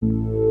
Un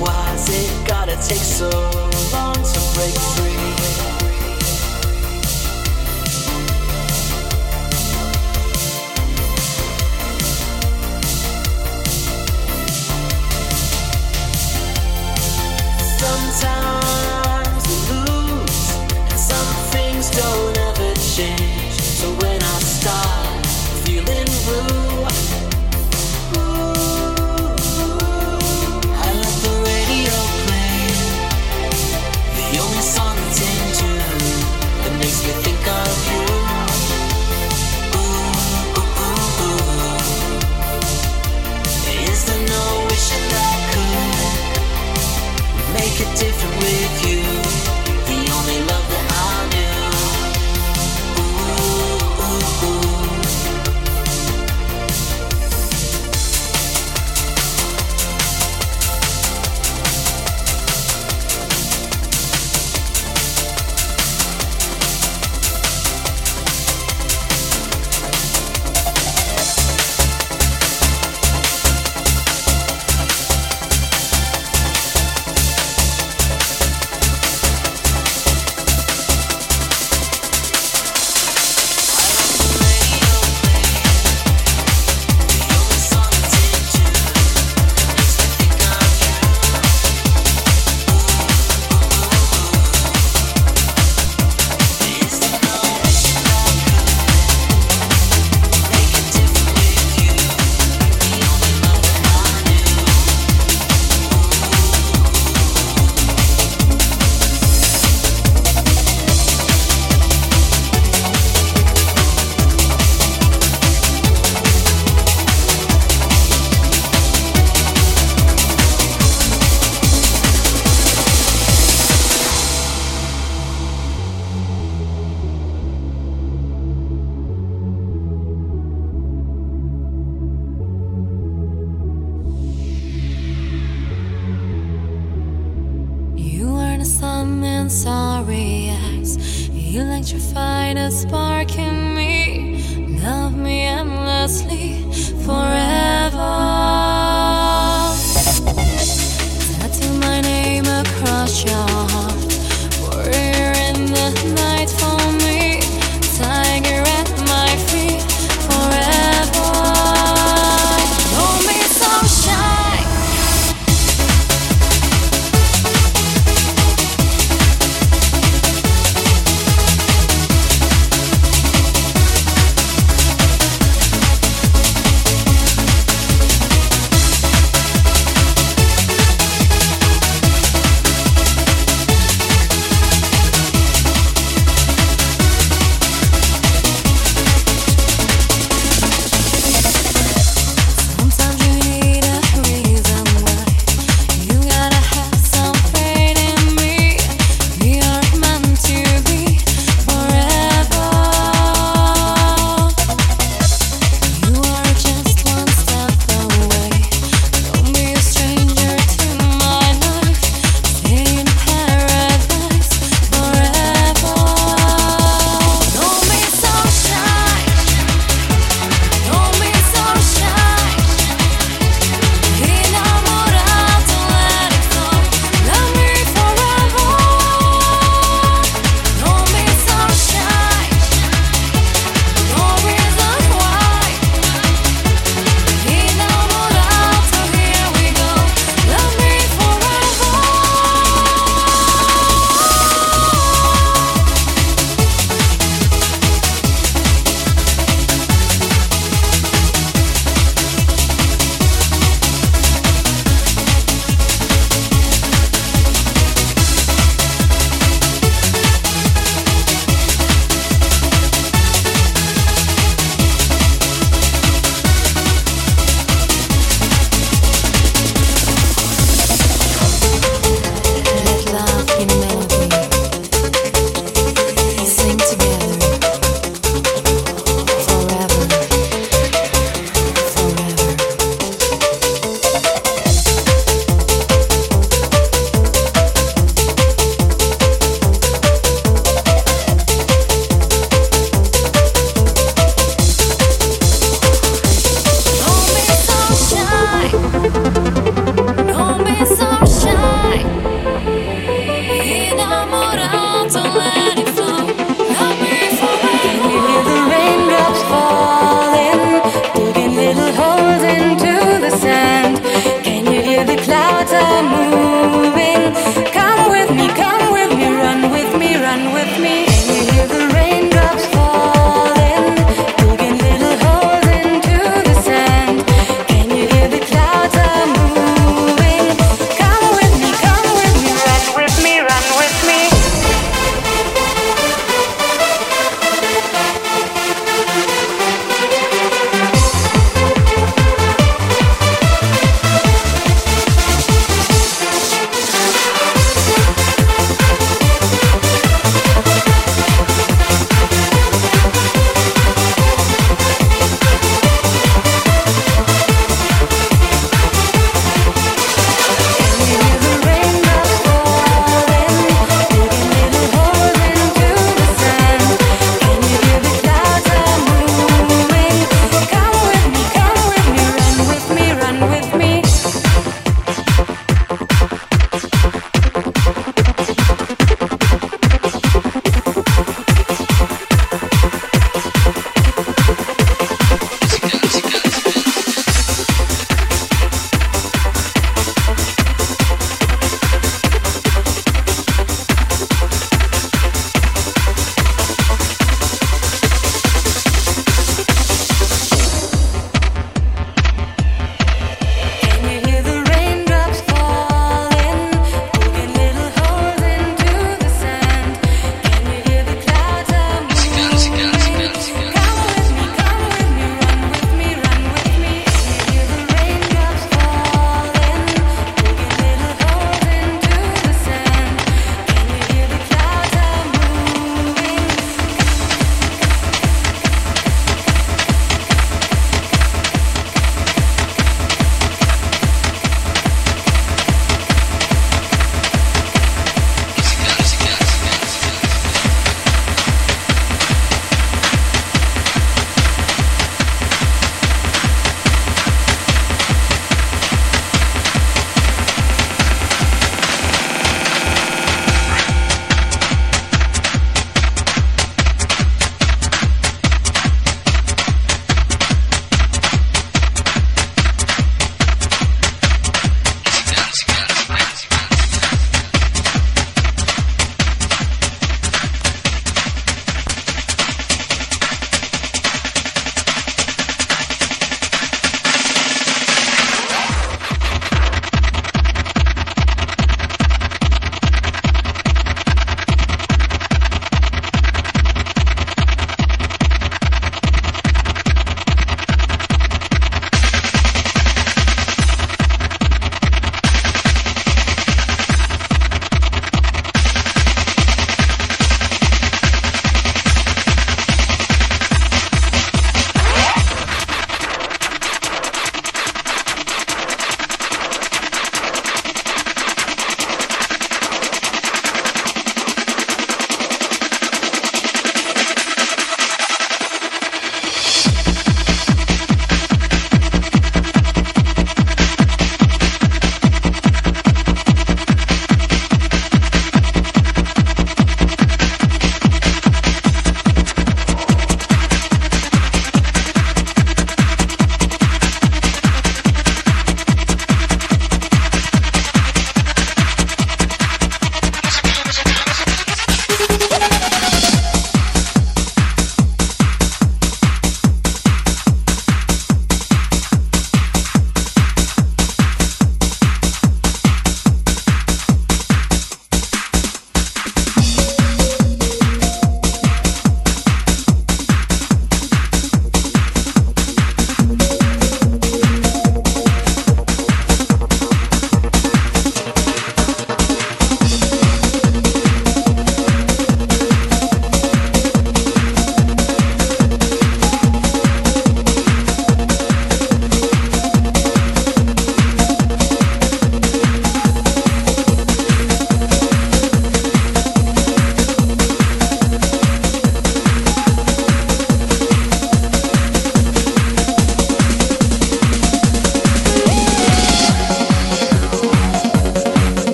Why's it gotta take so long to break free?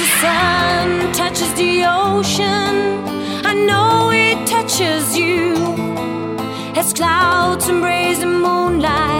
The sun touches the ocean, I know it touches you. As clouds embrace the moonlight,